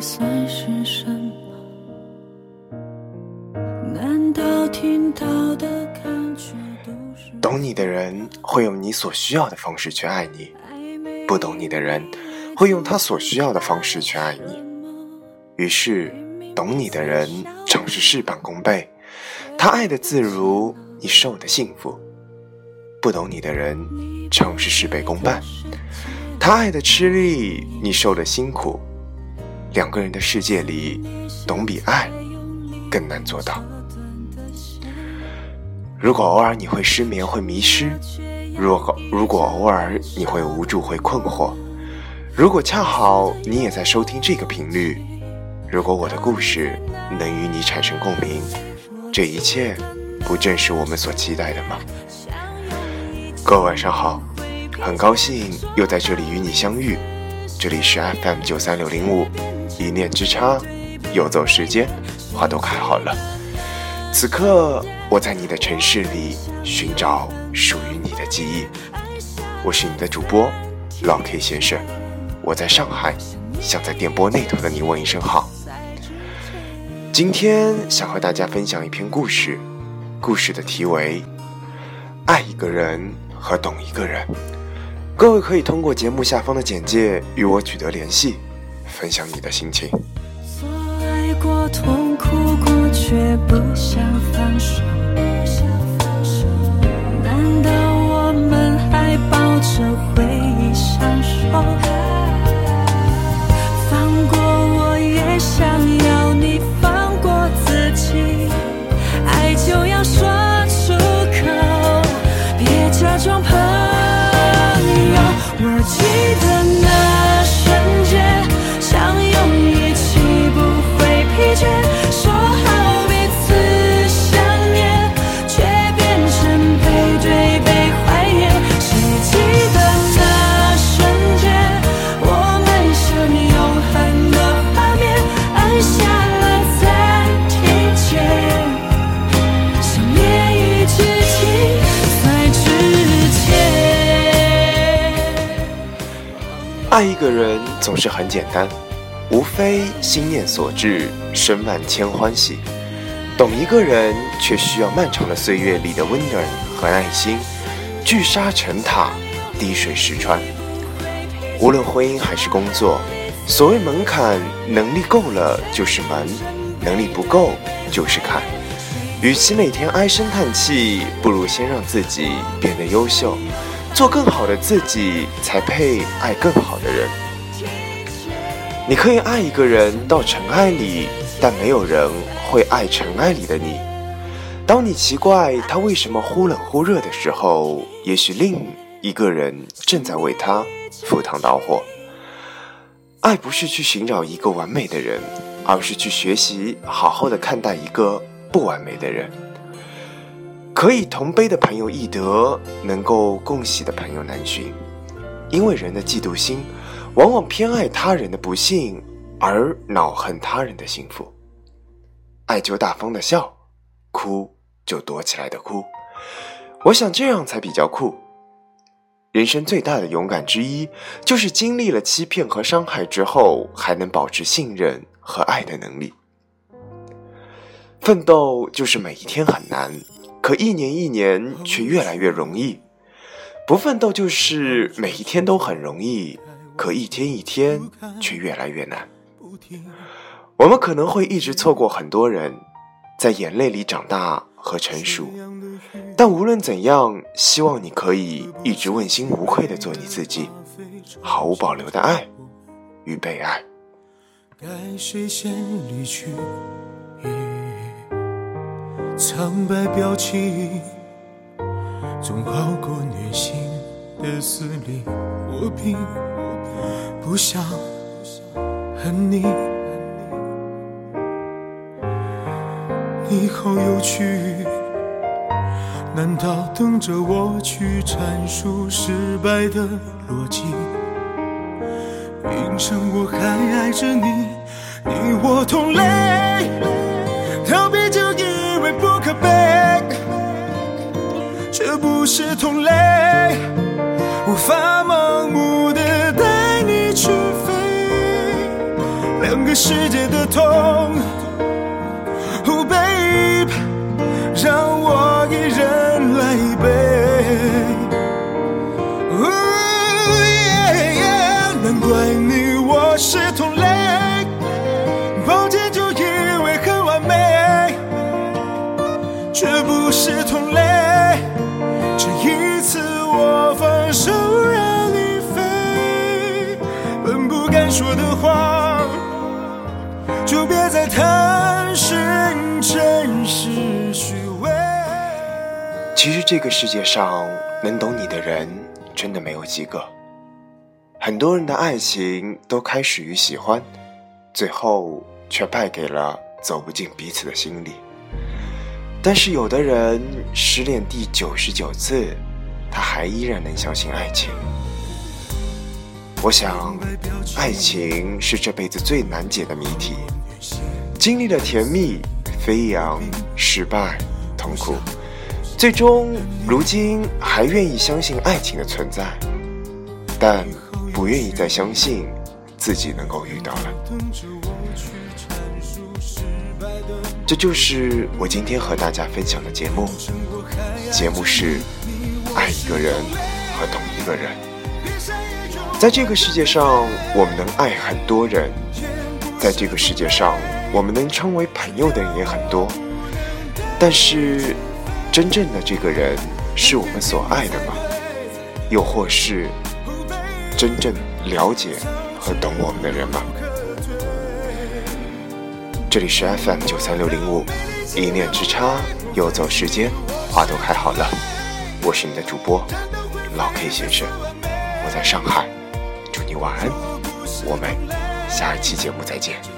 算是什么？难道听到的感觉都是懂你的人会用你所需要的方式去爱你，不懂你的人会用他所需要的方式去爱你。于是，懂你的人总是事半功倍，他爱的自如，你受的幸福；不懂你的人总是事倍功半，他爱的吃力，你受的辛苦。两个人的世界里，懂比爱更难做到。如果偶尔你会失眠，会迷失；如果如果偶尔你会无助，会困惑；如果恰好你也在收听这个频率，如果我的故事能与你产生共鸣，这一切不正是我们所期待的吗？各位晚上好，很高兴又在这里与你相遇。这里是 FM 九三六零五，一念之差，游走时间，花都开好了。此刻。我在你的城市里寻找属于你的记忆。我是你的主播老 K 先生，我在上海，想在电波那头的你问一声好。今天想和大家分享一篇故事，故事的题为《爱一个人和懂一个人》。各位可以通过节目下方的简介与我取得联系，分享你的心情。爱过，痛苦过，却不想放手。爱总是很简单，无非心念所至，生万千欢喜；懂一个人，却需要漫长的岁月里的温暖和耐心，聚沙成塔，滴水石穿。无论婚姻还是工作，所谓门槛，能力够了就是门，能力不够就是坎。与其每天唉声叹气，不如先让自己变得优秀。做更好的自己，才配爱更好的人。你可以爱一个人到尘埃里，但没有人会爱尘埃里的你。当你奇怪他为什么忽冷忽热的时候，也许另一个人正在为他赴汤蹈火。爱不是去寻找一个完美的人，而是去学习好好的看待一个不完美的人。可以同悲的朋友易得，能够共喜的朋友难寻。因为人的嫉妒心，往往偏爱他人的不幸，而恼恨他人的幸福。爱就大方的笑，哭就躲起来的哭。我想这样才比较酷。人生最大的勇敢之一，就是经历了欺骗和伤害之后，还能保持信任和爱的能力。奋斗就是每一天很难。可一年一年却越来越容易，不奋斗就是每一天都很容易，可一天一天却越来越难。我们可能会一直错过很多人，在眼泪里长大和成熟，但无论怎样，希望你可以一直问心无愧的做你自己，毫无保留的爱与被爱。该谁先离去？苍白表情，总好过虐心的撕裂。我并不想恨你，你好有趣，难道等着我去阐述失败的逻辑？凭什么我还爱着你？你我同类，逃避就以为不可悲，这不是同类，无法盲目的世界的痛。Oh babe，让我一人来背。Oh yeah，难怪你我是同类，抱歉就以为很完美，却不是同类。这一次我放手让你飞，本不该说的话，就别再探寻真实虚伪。其实这个世界上能懂你的人真的没有几个，很多人的爱情都开始于喜欢，最后却败给了走不进彼此的心里。但是有的人失恋第九十九次，他还依然能相信爱情。我想，爱情是这辈子最难解的谜题，经历了甜蜜、飞扬、失败、痛苦。最终，如今还愿意相信爱情的存在，但不愿意再相信自己能够遇到了。这就是我今天和大家分享的节目。节目是爱一个人和懂一个人。在这个世界上，我们能爱很多人；在这个世界上，我们能称为朋友的人也很多。但是。真正的这个人是我们所爱的吗？又或是真正了解和懂我们的人吗？这里是 FM 九三六零五，一念之差，游走时间，花都开好了。我是你的主播老 K 先生，我在上海，祝你晚安，我们下一期节目再见。